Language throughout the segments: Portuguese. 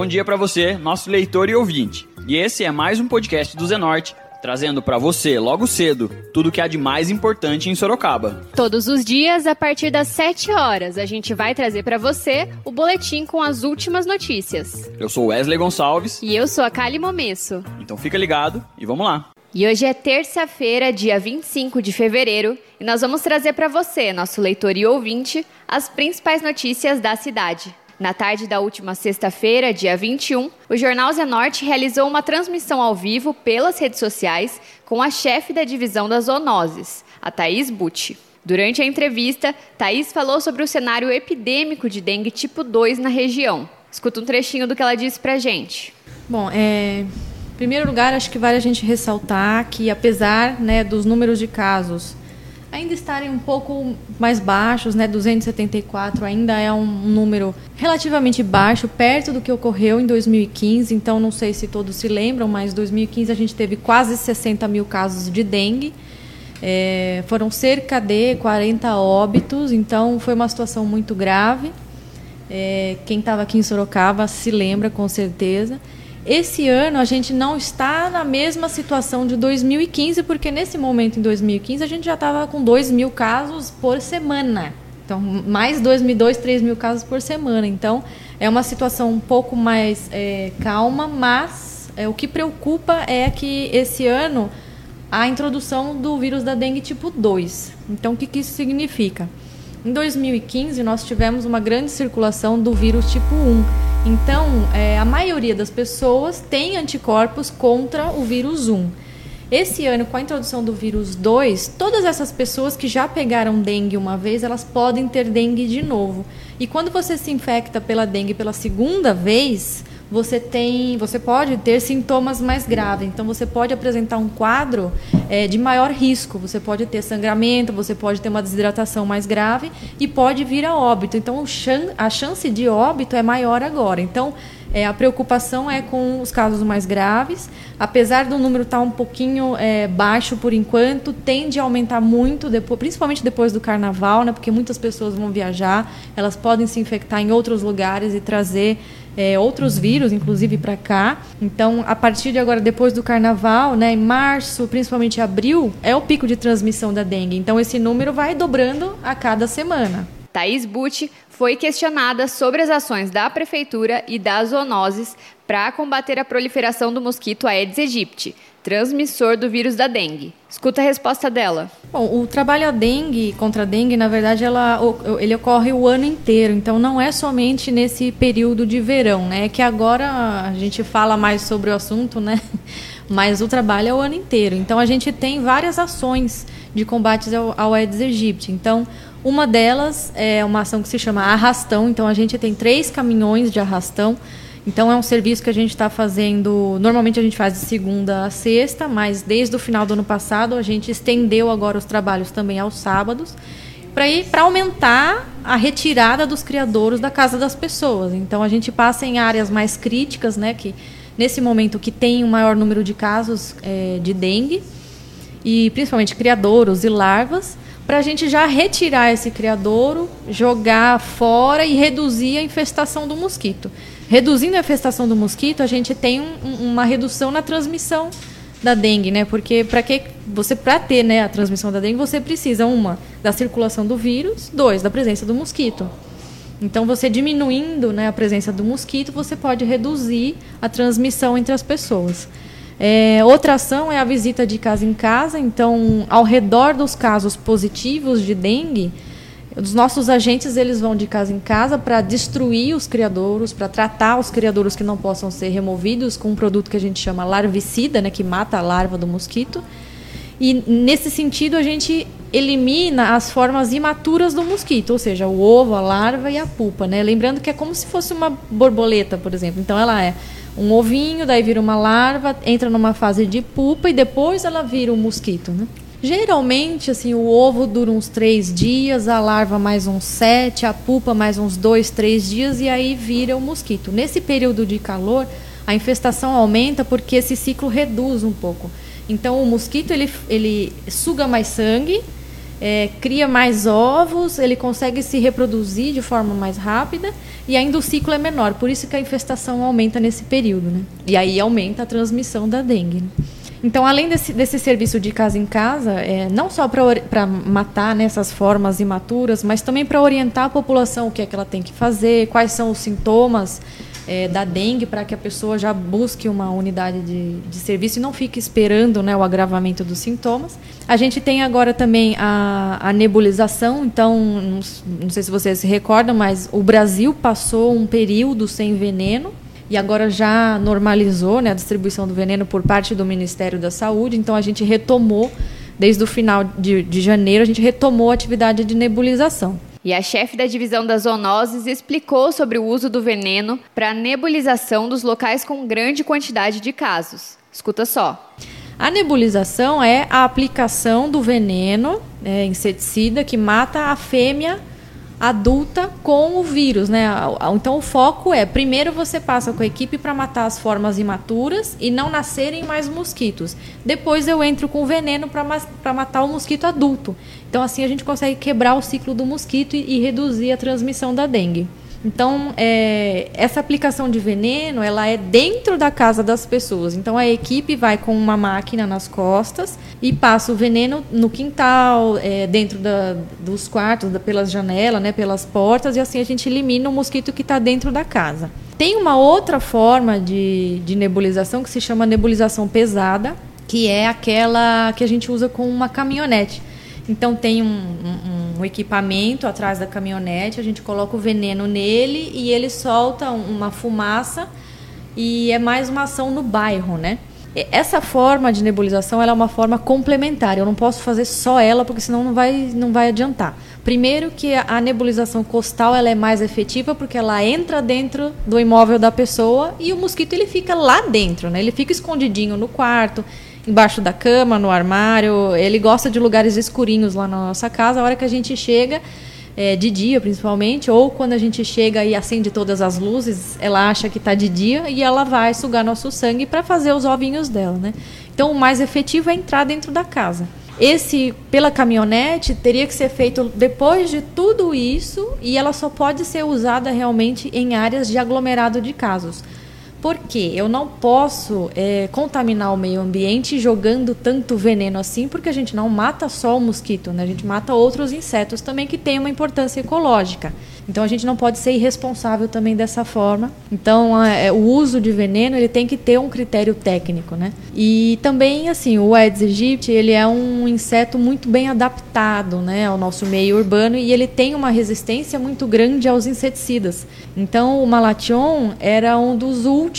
Bom dia para você, nosso leitor e ouvinte. E esse é mais um podcast do Zenorte, trazendo para você, logo cedo, tudo o que há de mais importante em Sorocaba. Todos os dias, a partir das 7 horas, a gente vai trazer para você o boletim com as últimas notícias. Eu sou Wesley Gonçalves. E eu sou a Kali Momesso. Então fica ligado e vamos lá. E hoje é terça-feira, dia 25 de fevereiro, e nós vamos trazer para você, nosso leitor e ouvinte, as principais notícias da cidade. Na tarde da última sexta-feira, dia 21, o Jornal Zenorte realizou uma transmissão ao vivo pelas redes sociais com a chefe da divisão das zoonoses, a Thaís Butti. Durante a entrevista, Thaís falou sobre o cenário epidêmico de dengue tipo 2 na região. Escuta um trechinho do que ela disse pra gente. Bom, é, em primeiro lugar, acho que vale a gente ressaltar que, apesar né, dos números de casos ainda estarem um pouco mais baixos, né? 274 ainda é um número relativamente baixo, perto do que ocorreu em 2015. Então, não sei se todos se lembram, mas em 2015 a gente teve quase 60 mil casos de dengue. É, foram cerca de 40 óbitos, então foi uma situação muito grave. É, quem estava aqui em Sorocaba se lembra com certeza. Esse ano a gente não está na mesma situação de 2015, porque nesse momento, em 2015, a gente já estava com 2 mil casos por semana. Então, mais 2.002, 3 mil casos por semana. Então, é uma situação um pouco mais é, calma, mas é, o que preocupa é que esse ano a introdução do vírus da dengue tipo 2. Então, o que, que isso significa? Em 2015, nós tivemos uma grande circulação do vírus tipo 1. Então, é, a maioria das pessoas tem anticorpos contra o vírus 1. Esse ano, com a introdução do vírus 2, todas essas pessoas que já pegaram dengue uma vez, elas podem ter dengue de novo. E quando você se infecta pela dengue pela segunda vez, você tem, você pode ter sintomas mais graves. Então você pode apresentar um quadro é, de maior risco. Você pode ter sangramento, você pode ter uma desidratação mais grave e pode vir a óbito. Então a chance de óbito é maior agora. Então é, a preocupação é com os casos mais graves. Apesar do número estar um pouquinho é, baixo por enquanto, tende a aumentar muito, depois, principalmente depois do carnaval, né, porque muitas pessoas vão viajar, elas podem se infectar em outros lugares e trazer é, outros vírus, inclusive para cá. Então, a partir de agora, depois do carnaval, né, em março, principalmente abril, é o pico de transmissão da dengue. Então, esse número vai dobrando a cada semana. Thaís Butti foi questionada sobre as ações da prefeitura e das zoonoses para combater a proliferação do mosquito Aedes aegypti, transmissor do vírus da dengue. Escuta a resposta dela. Bom, o trabalho a dengue contra a dengue, na verdade, ela, ele ocorre o ano inteiro. Então, não é somente nesse período de verão, né? Que agora a gente fala mais sobre o assunto, né? Mas o trabalho é o ano inteiro. Então, a gente tem várias ações de combate ao, ao Aedes aegypti. Então, uma delas é uma ação que se chama arrastão. Então, a gente tem três caminhões de arrastão então é um serviço que a gente está fazendo. Normalmente a gente faz de segunda a sexta, mas desde o final do ano passado a gente estendeu agora os trabalhos também aos sábados para ir para aumentar a retirada dos criadouros da casa das pessoas. Então a gente passa em áreas mais críticas, né, que nesse momento que tem o um maior número de casos é, de dengue e principalmente criadouros e larvas, para a gente já retirar esse criadouro, jogar fora e reduzir a infestação do mosquito. Reduzindo a infestação do mosquito, a gente tem um, uma redução na transmissão da dengue, né? Porque para que você para ter, né, a transmissão da dengue, você precisa uma da circulação do vírus, dois da presença do mosquito. Então, você diminuindo né, a presença do mosquito, você pode reduzir a transmissão entre as pessoas. É, outra ação é a visita de casa em casa. Então, ao redor dos casos positivos de dengue, os nossos agentes eles vão de casa em casa para destruir os criadouros, para tratar os criadouros que não possam ser removidos com um produto que a gente chama larvicida, né, que mata a larva do mosquito. E nesse sentido a gente elimina as formas imaturas do mosquito, ou seja, o ovo, a larva e a pupa, né? Lembrando que é como se fosse uma borboleta, por exemplo. Então ela é um ovinho, daí vira uma larva, entra numa fase de pupa e depois ela vira um mosquito, né? Geralmente, assim, o ovo dura uns três dias, a larva mais uns sete, a pupa mais uns dois, três dias e aí vira o mosquito. Nesse período de calor, a infestação aumenta porque esse ciclo reduz um pouco. Então, o mosquito ele, ele suga mais sangue é, cria mais ovos, ele consegue se reproduzir de forma mais rápida e ainda o ciclo é menor. Por isso que a infestação aumenta nesse período, né? E aí aumenta a transmissão da dengue. Né? Então, além desse, desse serviço de casa em casa, é, não só para matar nessas né, formas imaturas, mas também para orientar a população o que é que ela tem que fazer, quais são os sintomas é, da dengue, para que a pessoa já busque uma unidade de, de serviço e não fique esperando né, o agravamento dos sintomas. A gente tem agora também a, a nebulização, então, não, não sei se vocês se recordam, mas o Brasil passou um período sem veneno e agora já normalizou né, a distribuição do veneno por parte do Ministério da Saúde. Então a gente retomou, desde o final de, de janeiro, a gente retomou a atividade de nebulização. E a chefe da divisão das zoonoses explicou sobre o uso do veneno para a nebulização dos locais com grande quantidade de casos. Escuta só. A nebulização é a aplicação do veneno é, inseticida que mata a fêmea adulta com o vírus, né? Então o foco é, primeiro você passa com a equipe para matar as formas imaturas e não nascerem mais mosquitos. Depois eu entro com veneno para matar o mosquito adulto. Então assim a gente consegue quebrar o ciclo do mosquito e, e reduzir a transmissão da dengue. Então, é, essa aplicação de veneno, ela é dentro da casa das pessoas. Então, a equipe vai com uma máquina nas costas e passa o veneno no quintal, é, dentro da, dos quartos, da, pelas janelas, né, pelas portas, e assim a gente elimina o mosquito que está dentro da casa. Tem uma outra forma de, de nebulização que se chama nebulização pesada, que é aquela que a gente usa com uma caminhonete. Então tem um, um, um, equipamento atrás da caminhonete, a gente coloca o veneno nele e ele solta uma fumaça e é mais uma ação no bairro, né? Essa forma de nebulização é uma forma complementar. Eu não posso fazer só ela porque senão não vai, não vai adiantar. Primeiro que a nebulização costal ela é mais efetiva porque ela entra dentro do imóvel da pessoa e o mosquito ele fica lá dentro, né? Ele fica escondidinho no quarto embaixo da cama, no armário. Ele gosta de lugares escurinhos lá na nossa casa. A hora que a gente chega, é, de dia principalmente, ou quando a gente chega e acende todas as luzes, ela acha que está de dia e ela vai sugar nosso sangue para fazer os ovinhos dela, né? Então, o mais efetivo é entrar dentro da casa. Esse, pela caminhonete, teria que ser feito depois de tudo isso e ela só pode ser usada realmente em áreas de aglomerado de casos. Porque eu não posso é, contaminar o meio ambiente jogando tanto veneno assim, porque a gente não mata só o mosquito, né? a gente mata outros insetos também que têm uma importância ecológica. Então a gente não pode ser irresponsável também dessa forma. Então é, o uso de veneno ele tem que ter um critério técnico, né? E também assim o Aedes aegypti ele é um inseto muito bem adaptado, né, ao nosso meio urbano e ele tem uma resistência muito grande aos inseticidas. Então o malation era um dos últimos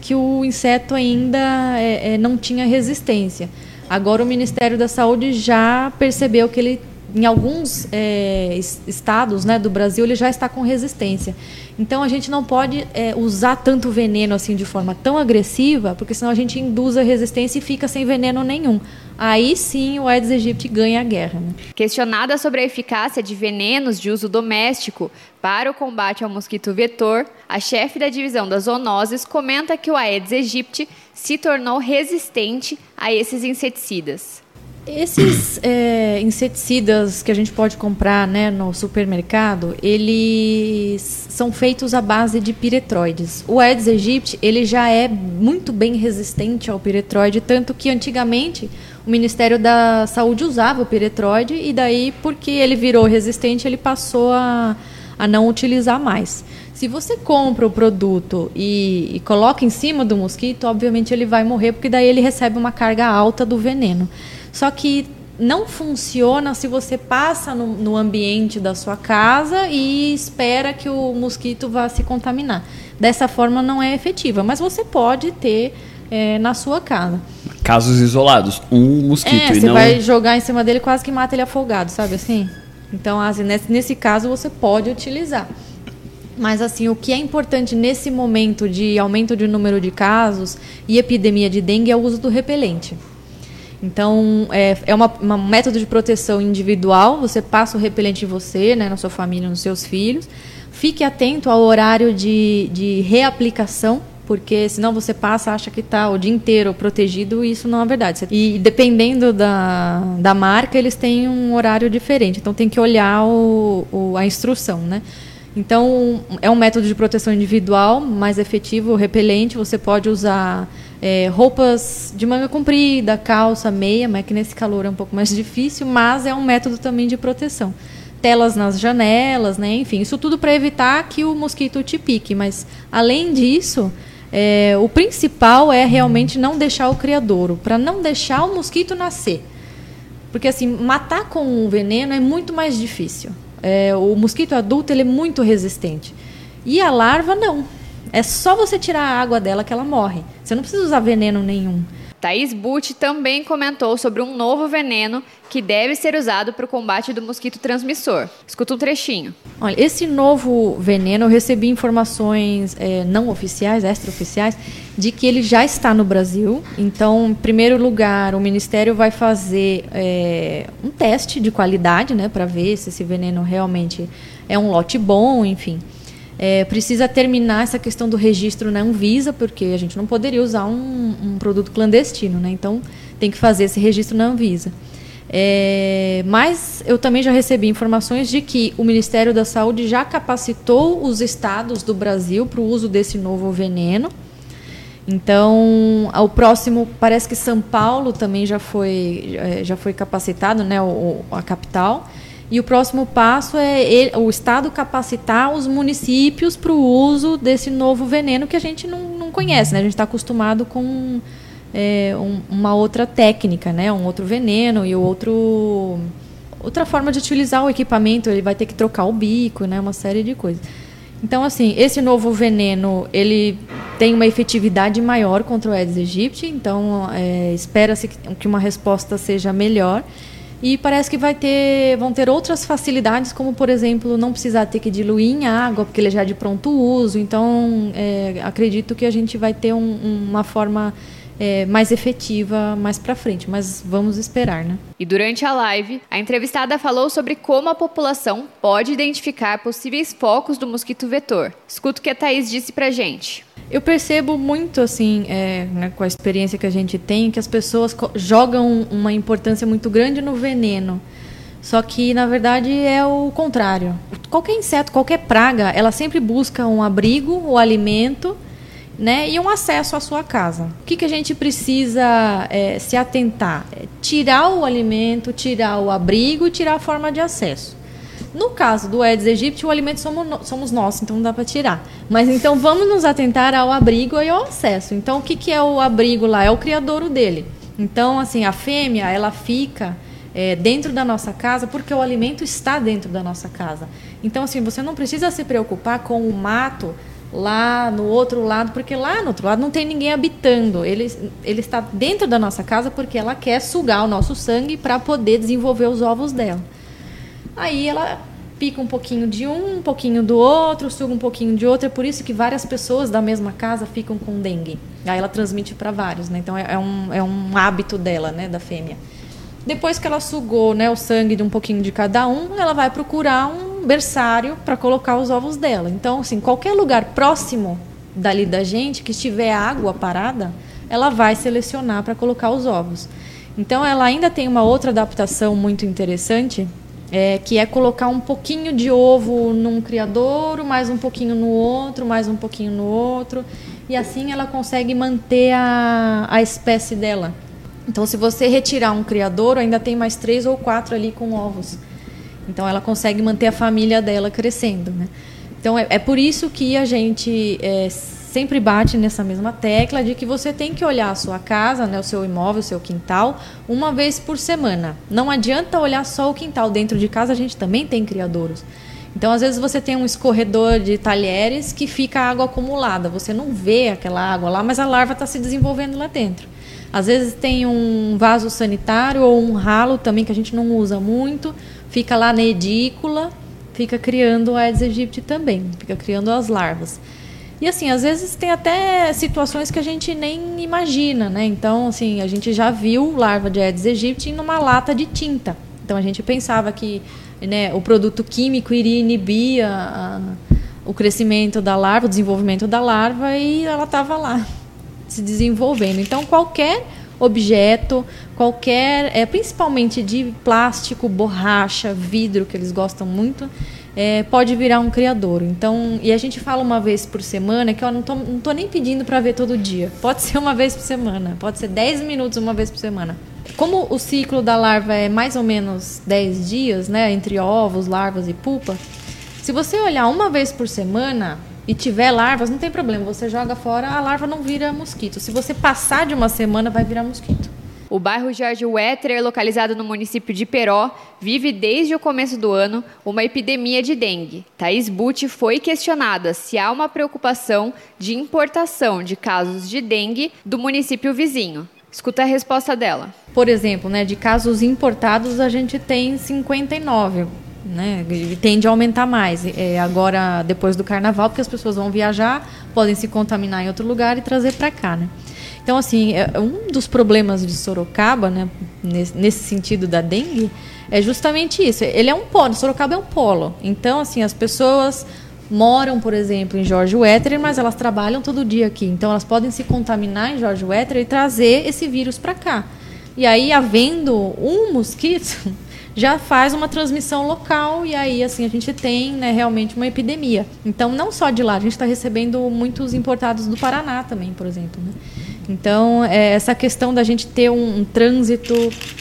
que o inseto ainda é, é, não tinha resistência. Agora o Ministério da Saúde já percebeu que ele em alguns é, estados né, do Brasil ele já está com resistência. Então a gente não pode é, usar tanto veneno assim de forma tão agressiva, porque senão a gente induz a resistência e fica sem veneno nenhum. Aí sim o Aedes aegypti ganha a guerra. Né? Questionada sobre a eficácia de venenos de uso doméstico para o combate ao mosquito vetor, a chefe da divisão das zoonoses comenta que o Aedes aegypti se tornou resistente a esses inseticidas. Esses é, inseticidas que a gente pode comprar né, no supermercado, eles são feitos à base de piretroides. O Aedes aegypti ele já é muito bem resistente ao piretroide, tanto que antigamente o Ministério da Saúde usava o piretroide e daí, porque ele virou resistente, ele passou a, a não utilizar mais. Se você compra o produto e, e coloca em cima do mosquito, obviamente ele vai morrer, porque daí ele recebe uma carga alta do veneno. Só que não funciona se você passa no, no, ambiente da sua casa e espera que o mosquito vá se contaminar. Dessa forma não é efetiva, mas você pode ter é, na sua casa. Casos isolados, um mosquito é, e você não... vai jogar em cima dele quase que mata ele afogado, sabe assim? Então, assim, nesse, nesse caso você pode utilizar. Mas assim, o que é importante nesse momento de aumento de número de casos e epidemia de dengue é o uso do repelente. Então, é, é uma, uma, um método de proteção individual. Você passa o repelente em você, né, na sua família, nos seus filhos. Fique atento ao horário de, de reaplicação porque senão você passa, acha que está o dia inteiro protegido e isso não é verdade. E dependendo da, da marca, eles têm um horário diferente, então tem que olhar o, o, a instrução, né? Então, é um método de proteção individual mais efetivo, repelente. Você pode usar é, roupas de manga comprida, calça, meia, mas é que nesse calor é um pouco mais difícil, mas é um método também de proteção. Telas nas janelas, né? enfim, isso tudo para evitar que o mosquito te pique. Mas, além disso, é, o principal é realmente não deixar o criadouro, para não deixar o mosquito nascer. Porque, assim, matar com veneno é muito mais difícil. É, o mosquito adulto ele é muito resistente. E a larva não. É só você tirar a água dela que ela morre. Você não precisa usar veneno nenhum. Thaís Butt também comentou sobre um novo veneno que deve ser usado para o combate do mosquito transmissor. Escuta um trechinho. Olha, esse novo veneno, eu recebi informações é, não oficiais, extraoficiais, de que ele já está no Brasil. Então, em primeiro lugar, o Ministério vai fazer é, um teste de qualidade, né, para ver se esse veneno realmente é um lote bom, enfim. É, precisa terminar essa questão do registro na Anvisa, porque a gente não poderia usar um, um produto clandestino, né? Então tem que fazer esse registro na Anvisa. É, mas eu também já recebi informações de que o Ministério da Saúde já capacitou os estados do Brasil para o uso desse novo veneno. Então, o próximo, parece que São Paulo também já foi, é, já foi capacitado, né, o, a capital. E o próximo passo é ele, o Estado capacitar os municípios para o uso desse novo veneno que a gente não, não conhece. Né? A gente está acostumado com é, um, uma outra técnica, né? um outro veneno e outro, outra forma de utilizar o equipamento. Ele vai ter que trocar o bico, né? uma série de coisas. Então, assim, esse novo veneno, ele tem uma efetividade maior contra o Aedes aegypti, então é, espera-se que uma resposta seja melhor. E parece que vai ter, vão ter outras facilidades, como por exemplo, não precisar ter que diluir em água, porque ele já é de pronto uso. Então, é, acredito que a gente vai ter um, uma forma é, mais efetiva mais para frente, mas vamos esperar, né? E durante a live, a entrevistada falou sobre como a população pode identificar possíveis focos do mosquito vetor. Escuta o que a Thaís disse pra gente. Eu percebo muito, assim, é, né, com a experiência que a gente tem, que as pessoas jogam uma importância muito grande no veneno. Só que, na verdade, é o contrário. Qualquer inseto, qualquer praga, ela sempre busca um abrigo, o um alimento, né, e um acesso à sua casa. O que, que a gente precisa é, se atentar? É tirar o alimento, tirar o abrigo, tirar a forma de acesso. No caso do Aedes aegypti, o alimento somos, somos nós, então não dá para tirar. Mas então vamos nos atentar ao abrigo e ao acesso. Então o que, que é o abrigo lá? É o criadouro dele. Então, assim, a fêmea, ela fica é, dentro da nossa casa porque o alimento está dentro da nossa casa. Então, assim, você não precisa se preocupar com o mato lá no outro lado, porque lá no outro lado não tem ninguém habitando. Ele, ele está dentro da nossa casa porque ela quer sugar o nosso sangue para poder desenvolver os ovos dela. Aí ela pica um pouquinho de um, um pouquinho do outro, suga um pouquinho de outro. É por isso que várias pessoas da mesma casa ficam com dengue. Aí ela transmite para vários, né? Então é, é, um, é um hábito dela, né, da fêmea. Depois que ela sugou né, o sangue de um pouquinho de cada um, ela vai procurar um berçário para colocar os ovos dela. Então, assim, qualquer lugar próximo dali da gente que estiver água parada, ela vai selecionar para colocar os ovos. Então, ela ainda tem uma outra adaptação muito interessante, é, que é colocar um pouquinho de ovo num criadouro, mais um pouquinho no outro, mais um pouquinho no outro, e assim ela consegue manter a, a espécie dela. Então, se você retirar um criadouro, ainda tem mais três ou quatro ali com ovos. Então, ela consegue manter a família dela crescendo, né? Então, é, é por isso que a gente é, sempre bate nessa mesma tecla de que você tem que olhar a sua casa, né, o seu imóvel, o seu quintal, uma vez por semana. Não adianta olhar só o quintal. Dentro de casa a gente também tem criadouros. Então, às vezes você tem um escorredor de talheres que fica água acumulada. Você não vê aquela água lá, mas a larva está se desenvolvendo lá dentro. Às vezes tem um vaso sanitário ou um ralo também que a gente não usa muito, fica lá na edícula, fica criando o Aedes aegypti também, fica criando as larvas. E assim, às vezes tem até situações que a gente nem imagina, né? Então, assim, a gente já viu larva de Aedes aegypti numa lata de tinta. Então a gente pensava que né, o produto químico iria inibir a, o crescimento da larva, o desenvolvimento da larva e ela estava lá se desenvolvendo. Então qualquer objeto, qualquer, é, principalmente de plástico, borracha, vidro, que eles gostam muito, é, pode virar um criador. Então, e a gente fala uma vez por semana, que eu não tô, não tô nem pedindo para ver todo dia. Pode ser uma vez por semana, pode ser 10 minutos uma vez por semana. Como o ciclo da larva é mais ou menos 10 dias, né, entre ovos, larvas e pupa, se você olhar uma vez por semana, e tiver larvas, não tem problema, você joga fora, a larva não vira mosquito. Se você passar de uma semana, vai virar mosquito. O bairro Jorge Wetterer, localizado no município de Peró, vive desde o começo do ano uma epidemia de dengue. Thaís Butti foi questionada se há uma preocupação de importação de casos de dengue do município vizinho. Escuta a resposta dela. Por exemplo, né, de casos importados, a gente tem 59 né? E tende a aumentar mais. É, agora, depois do carnaval, porque as pessoas vão viajar, podem se contaminar em outro lugar e trazer para cá, né? Então, assim, é, um dos problemas de Sorocaba, né, nesse, sentido da dengue, é justamente isso. Ele é um polo, Sorocaba é um polo. Então, assim, as pessoas moram, por exemplo, em Jorge Wetterer, mas elas trabalham todo dia aqui. Então, elas podem se contaminar em Jorge Wetterer e trazer esse vírus para cá. E aí, havendo um mosquito, já faz uma transmissão local e aí assim a gente tem né, realmente uma epidemia. Então não só de lá, a gente está recebendo muitos importados do Paraná também, por exemplo. Né? Então é, essa questão da gente ter um, um trânsito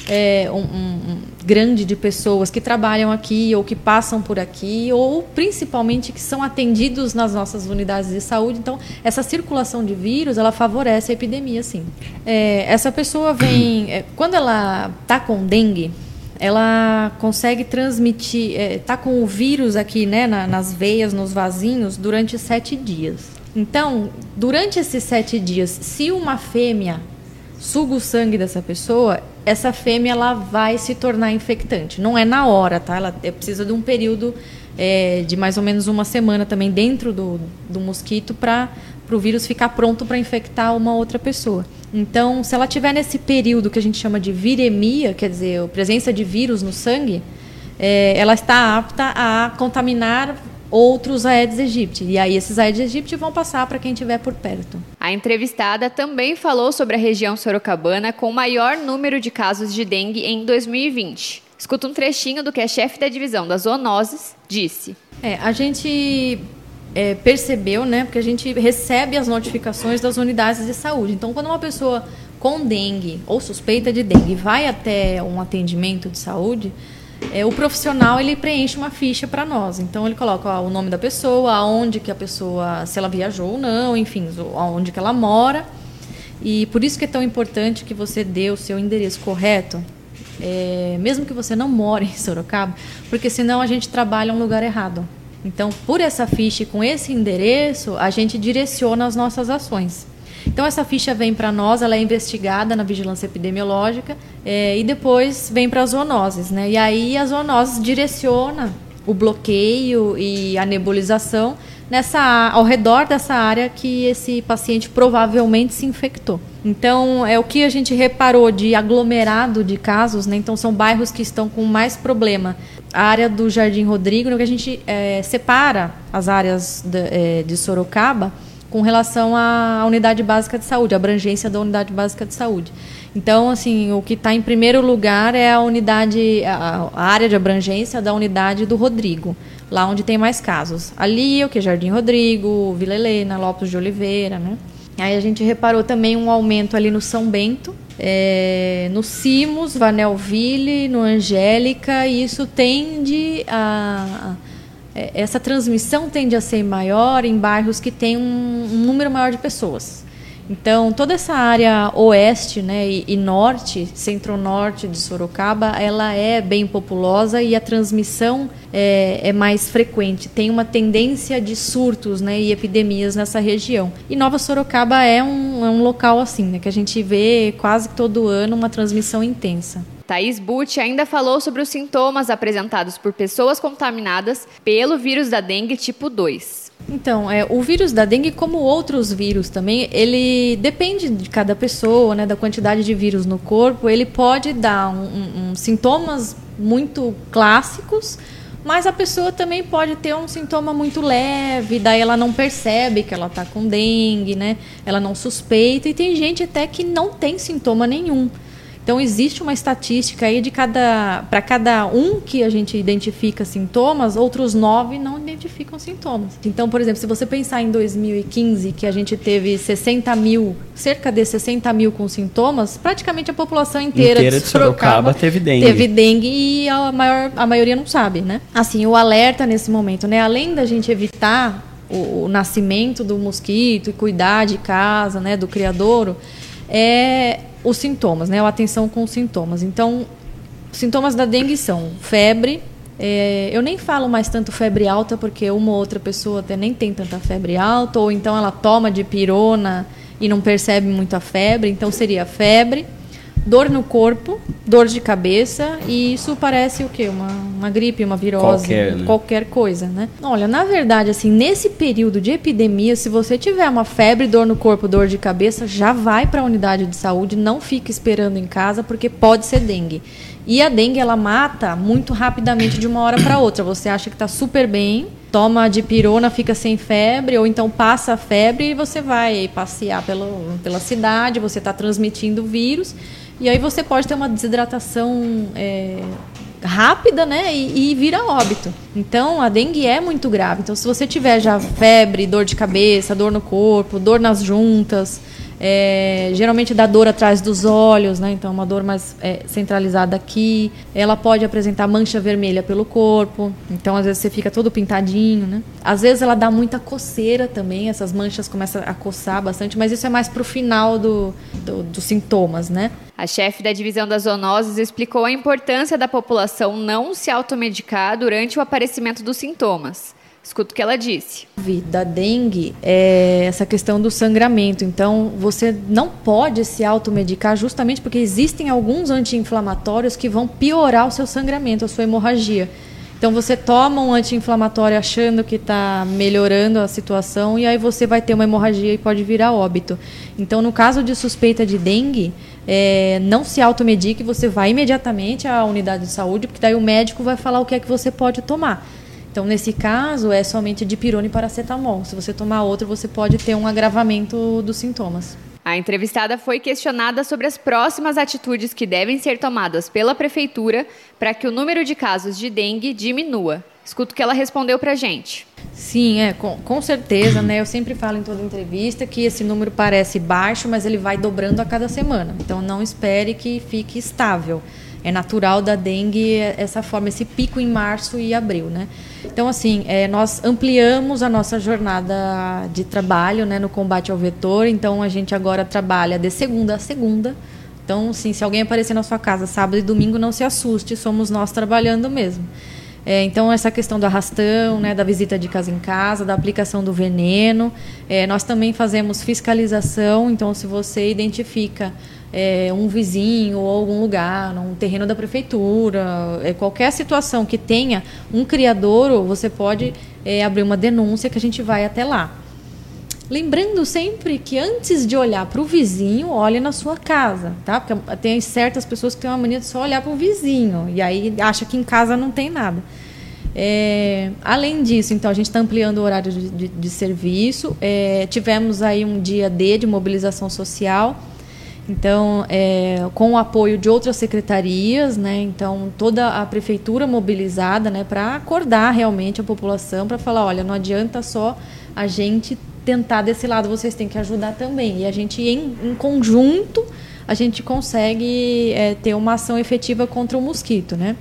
é, um, um, grande de pessoas que trabalham aqui ou que passam por aqui ou principalmente que são atendidos nas nossas unidades de saúde. Então essa circulação de vírus ela favorece a epidemia, sim. É, essa pessoa vem é, quando ela está com dengue ela consegue transmitir, é, tá com o vírus aqui, né, na, nas veias, nos vasinhos, durante sete dias. Então, durante esses sete dias, se uma fêmea suga o sangue dessa pessoa, essa fêmea ela vai se tornar infectante. Não é na hora, tá? Ela precisa de um período é, de mais ou menos uma semana também dentro do, do mosquito para o vírus ficar pronto para infectar uma outra pessoa. Então, se ela tiver nesse período que a gente chama de viremia, quer dizer, a presença de vírus no sangue, é, ela está apta a contaminar outros Aedes aegypti. E aí esses Aedes aegypti vão passar para quem estiver por perto. A entrevistada também falou sobre a região sorocabana com o maior número de casos de dengue em 2020. Escuta um trechinho do que a chefe da divisão das zoonoses disse. É, a gente é, percebeu, né? Porque a gente recebe as notificações das unidades de saúde. Então, quando uma pessoa com dengue ou suspeita de dengue vai até um atendimento de saúde, é, o profissional ele preenche uma ficha para nós. Então ele coloca ó, o nome da pessoa, aonde que a pessoa, se ela viajou ou não, enfim, aonde que ela mora. E por isso que é tão importante que você dê o seu endereço correto, é, mesmo que você não more em Sorocaba, porque senão a gente trabalha um lugar errado. Então, por essa ficha e com esse endereço, a gente direciona as nossas ações. Então, essa ficha vem para nós, ela é investigada na vigilância epidemiológica é, e depois vem para as zoonoses. Né? E aí, a zoonoses direciona o bloqueio e a nebulização nessa, ao redor dessa área que esse paciente provavelmente se infectou. Então, é o que a gente reparou de aglomerado de casos, né? Então, são bairros que estão com mais problema a área do Jardim Rodrigo, no que a gente é, separa as áreas de, é, de, Sorocaba com relação à unidade básica de saúde, a abrangência da unidade básica de saúde. Então, assim, o que está em primeiro lugar é a unidade, a, área de abrangência da unidade do Rodrigo, lá onde tem mais casos. Ali, o que? Jardim Rodrigo, Vila Helena, Lopes de Oliveira, né? Aí a gente reparou também um aumento ali no São Bento, é, no Simos, Vanelville, no Angélica, e isso tende a, a, é, essa transmissão tende a ser maior em bairros que têm um, um número maior de pessoas. Então, toda essa área oeste né, e, e norte, centro-norte de Sorocaba, ela é bem populosa e a transmissão é, é, mais frequente. Tem uma tendência de surtos né, e epidemias nessa região. E Nova Sorocaba é um, é um local assim, né, que a gente vê quase todo ano uma transmissão intensa. Thaís Butti ainda falou sobre os sintomas apresentados por pessoas contaminadas pelo vírus da dengue tipo 2. Então, é, o vírus da dengue, como outros vírus também, ele depende de cada pessoa, né, da quantidade de vírus no corpo. Ele pode dar um, um, sintomas muito clássicos, Mas a pessoa também pode ter um sintoma muito leve, daí ela não percebe que ela está com dengue, né? Ela não suspeita e tem gente até que não tem sintoma nenhum. Então existe uma estatística aí de cada para cada um que a gente identifica sintomas, outros nove não identificam sintomas. Então, por exemplo, se você pensar em 2015 que a gente teve 60 mil, cerca de 60 mil com sintomas, praticamente a população inteira, inteira de Sorocaba, Sorocaba teve dengue. Teve dengue e a maior a maioria não sabe, né? Assim, o alerta nesse momento, né? Além da gente evitar o, o nascimento do mosquito e cuidar de casa, né, do criadouro, é os sintomas, né? A atenção com os sintomas. Então, sintomas da dengue são febre. É, eu nem falo mais tanto febre alta, porque uma ou outra pessoa até nem tem tanta febre alta, ou então ela toma de pirona e não percebe muito a febre. Então, seria febre dor no corpo, dor de cabeça e isso parece o quê? Uma, uma gripe, uma virose, qualquer, né? qualquer coisa, né? Olha, na verdade, assim, nesse período de epidemia, se você tiver uma febre, dor no corpo, dor de cabeça, já vai para a unidade de saúde, não fique esperando em casa porque pode ser dengue. E a dengue ela mata muito rapidamente de uma hora para outra. Você acha que está super bem, toma de pirona, fica sem febre, ou então passa a febre e você vai passear pelo, pela cidade, você está transmitindo o vírus e aí você pode ter uma desidratação é, rápida, né? E, e vira óbito. Então a dengue é muito grave. Então se você tiver já febre, dor de cabeça, dor no corpo, dor nas juntas, é, geralmente dá dor atrás dos olhos, né? Então, uma dor mais é, centralizada aqui. Ela pode apresentar mancha vermelha pelo corpo. Então, às vezes você fica todo pintadinho, né? Às vezes ela dá muita coceira também. Essas manchas começam a coçar bastante, mas isso é mais pro final do, do, dos sintomas, né? A chefe da divisão das zoonoses explicou a importância da população não se automedicar durante o aparecimento dos sintomas. Escuta o que ela disse. Da dengue é essa questão do sangramento. Então, você não pode se automedicar justamente porque existem alguns anti-inflamatórios que vão piorar o seu sangramento, a sua hemorragia. Então, você toma um anti-inflamatório achando que está melhorando a situação e aí você vai ter uma hemorragia e pode virar óbito. Então, no caso de suspeita de dengue, é, não se automedique, você vai imediatamente à unidade de saúde, porque daí o médico vai falar o que é que você pode tomar. Então, nesse caso, é somente de pirona e paracetamol. Se você tomar outro, você pode ter um agravamento dos sintomas. A entrevistada foi questionada sobre as próximas atitudes que devem ser tomadas pela prefeitura para que o número de casos de dengue diminua. Escuta o que ela respondeu para a gente. Sim, é, com, com certeza, né? Eu sempre falo em toda entrevista que esse número parece baixo, mas ele vai dobrando a cada semana. Então, não espere que fique estável. É natural da dengue essa forma, esse pico em março e abril, né? Então, assim, é, nós ampliamos a nossa jornada de trabalho né, no combate ao vetor. Então, a gente agora trabalha de segunda a segunda. Então, assim, se alguém aparecer na sua casa sábado e domingo, não se assuste, somos nós trabalhando mesmo. É, então, essa questão do arrastão, né, da visita de casa em casa, da aplicação do veneno. É, nós também fazemos fiscalização. Então, se você identifica é, um vizinho ou algum lugar, um terreno da prefeitura, é, qualquer situação que tenha um criadouro, você pode é, abrir uma denúncia que a gente vai até lá. Lembrando sempre que antes de olhar para o vizinho, olhe na sua casa, tá? Porque tem certas pessoas que têm uma mania de só olhar para o vizinho e aí acha que em casa não tem nada. É, além disso, então, a gente está ampliando o horário de, de, de serviço. É, tivemos aí um dia D de mobilização social então, é, com o apoio de outras secretarias, né, então toda a prefeitura mobilizada né, para acordar realmente a população, para falar, olha, não adianta só a gente tentar desse lado, vocês têm que ajudar também. E a gente, em, em conjunto, a gente consegue é, ter uma ação efetiva contra o mosquito, né?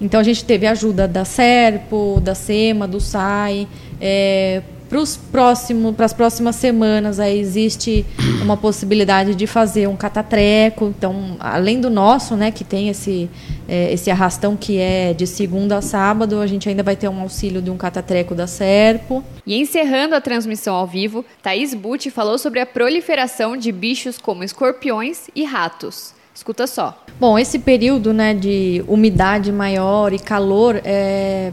Então a gente teve ajuda da Serpo, da SEMA, do SAI, é, para os próximos, para as próximas semanas, aí existe uma possibilidade de fazer um catatreco. Então, além do nosso, né, que tem esse é, esse arrastão que é de segunda a sábado, a gente ainda vai ter um auxílio de um catatreco da Serpo. E encerrando a transmissão ao vivo, Thaís Butti falou sobre a proliferação de bichos como escorpiões e ratos. Escuta só. Bom, esse período né, de umidade maior e calor é,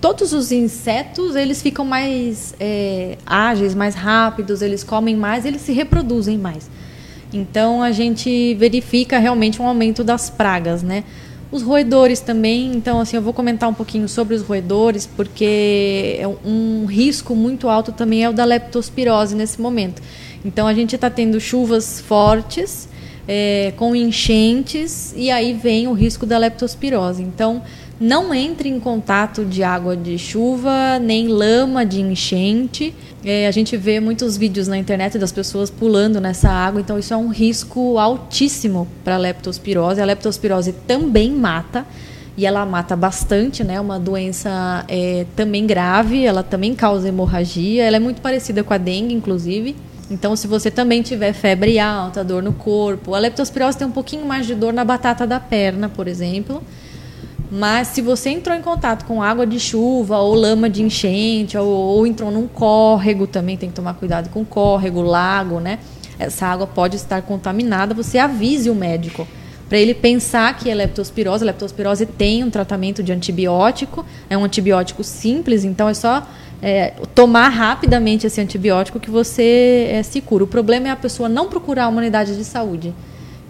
todos os insetos eles ficam mais é, ágeis, mais rápidos, eles comem mais, eles se reproduzem mais. Então a gente verifica realmente um aumento das pragas, né? Os roedores também, então assim, eu vou comentar um pouquinho sobre os roedores, porque é um risco muito alto também é o da leptospirose nesse momento. Então a gente está tendo chuvas fortes, é, com enchentes, e aí vem o risco da leptospirose. Então, não entre em contato de água de chuva, nem lama de enchente. É, a gente vê muitos vídeos na internet das pessoas pulando nessa água, então isso é um risco altíssimo para a leptospirose. A leptospirose também mata e ela mata bastante, né? Uma doença é, também grave, ela também causa hemorragia. Ela é muito parecida com a dengue, inclusive. Então, se você também tiver febre alta, dor no corpo, a leptospirose tem um pouquinho mais de dor na batata da perna, por exemplo. Mas se você entrou em contato com água de chuva ou lama de enchente ou, ou entrou num córrego, também tem que tomar cuidado com córrego, lago, né? Essa água pode estar contaminada, você avise o médico para ele pensar que é leptospirose. A leptospirose tem um tratamento de antibiótico, é um antibiótico simples, então é só é, tomar rapidamente esse antibiótico que você é, se cura. O problema é a pessoa não procurar uma unidade de saúde.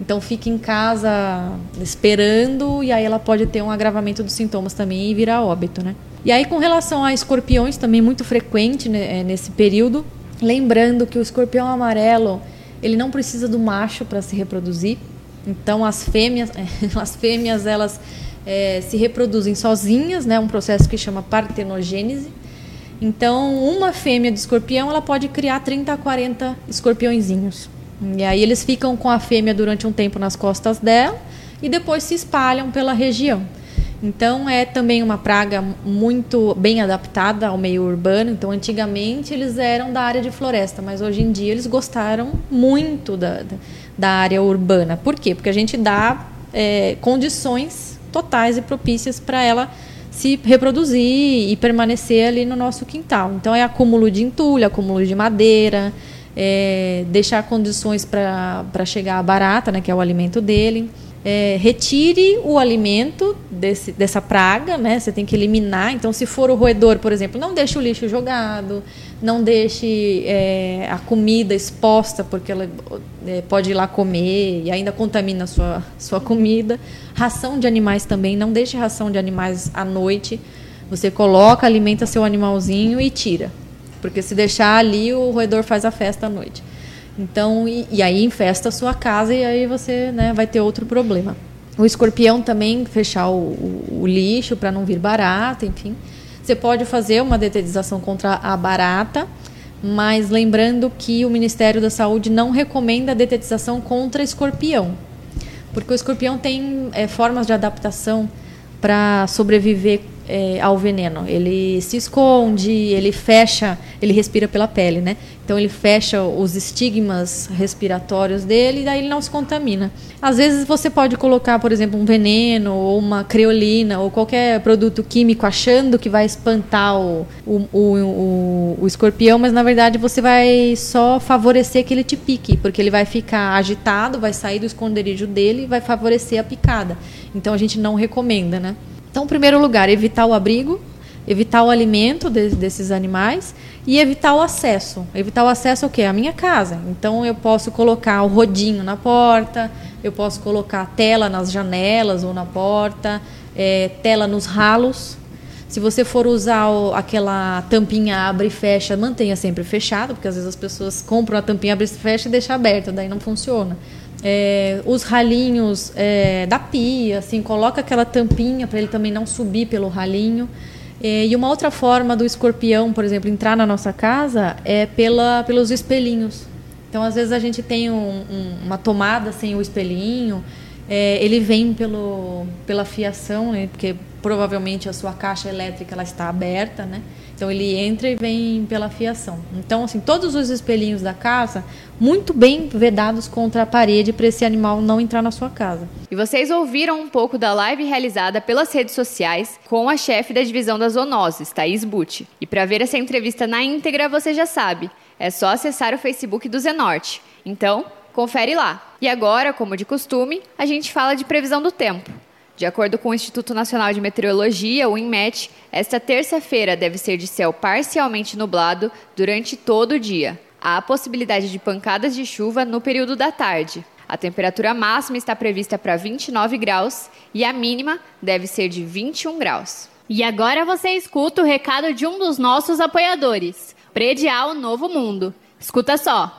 Então fique em casa esperando e aí ela pode ter um agravamento dos sintomas também e virar óbito, né? E aí com relação a escorpiões também muito frequente né, é, nesse período, lembrando que o escorpião amarelo ele não precisa do macho para se reproduzir. Então as fêmeas, as fêmeas elas é, se reproduzem sozinhas, né? Um processo que chama partenogênese. Então uma fêmea de escorpião ela pode criar 30 a 40 escorpiõezinhos. E aí eles ficam com a fêmea durante um tempo nas costas dela e depois se espalham pela região. Então é também uma praga muito bem adaptada ao meio urbano. Então antigamente eles eram da área de floresta, mas hoje em dia eles gostaram muito da, da área urbana. Por quê? Porque a gente dá é, condições totais e propícias para ela se reproduzir e permanecer ali no nosso quintal. Então é acúmulo de entulho, acúmulo de madeira, é, deixar condições para chegar a barata, né, que é o alimento dele. É, retire o alimento desse, dessa praga, né? Você tem que eliminar. Então, se for o roedor, por exemplo, não deixe o lixo jogado, não deixe é, a comida exposta, porque ela é, pode ir lá comer e ainda contamina a sua, sua comida. Ração de animais também, não deixe ração de animais à noite. Você coloca, alimenta seu animalzinho e tira. Porque se deixar ali, o roedor faz a festa à noite. Então, e, e aí infesta a sua casa e aí você né, vai ter outro problema. O escorpião também, fechar o, o, o lixo para não vir barata, enfim. Você pode fazer uma detetização contra a barata, mas lembrando que o Ministério da Saúde não recomenda a detetização contra escorpião, porque o escorpião tem é, formas de adaptação para sobreviver é, ao veneno. Ele se esconde, ele fecha, ele respira pela pele, né? Então ele fecha os estigmas respiratórios dele e daí ele não se contamina. Às vezes você pode colocar, por exemplo, um veneno ou uma creolina ou qualquer produto químico achando que vai espantar o, o, o, o escorpião, mas na verdade você vai só favorecer que ele te pique, porque ele vai ficar agitado, vai sair do esconderijo dele e vai favorecer a picada. Então a gente não recomenda, né? Então, em primeiro lugar, evitar o abrigo, evitar o alimento de, desses animais e evitar o acesso. Evitar o acesso ao quê? À minha casa. Então, eu posso colocar o rodinho na porta, eu posso colocar tela nas janelas ou na porta, é, tela nos ralos. Se você for usar o, aquela tampinha abre e fecha, mantenha sempre fechado, porque às vezes as pessoas compram a tampinha abre e fecha e deixa aberta, daí não funciona é, os ralinhos é, da pia, assim, coloca aquela tampinha para ele também não subir pelo ralinho. É, e uma outra forma do escorpião, por exemplo, entrar na nossa casa é pela, pelos espelhinhos. Então, às vezes a gente tem um, um, uma tomada sem o espelhinho, é, ele vem pelo, pela fiação, né, porque provavelmente a sua caixa elétrica ela está aberta, né? Então ele entra e vem pela fiação. Então, assim, todos os espelhinhos da casa muito bem vedados contra a parede para esse animal não entrar na sua casa. E vocês ouviram um pouco da live realizada pelas redes sociais com a chefe da divisão das zoonoses, Thaís Butti. E para ver essa entrevista na íntegra, você já sabe, é só acessar o Facebook do Zenorte. Então, confere lá. E agora, como de costume, a gente fala de previsão do tempo. De acordo com o Instituto Nacional de Meteorologia, o INMET, esta terça-feira deve ser de céu parcialmente nublado durante todo o dia. Há a possibilidade de pancadas de chuva no período da tarde. A temperatura máxima está prevista para 29 graus e a mínima deve ser de 21 graus. E agora você escuta o recado de um dos nossos apoiadores, Predial Novo Mundo. Escuta só.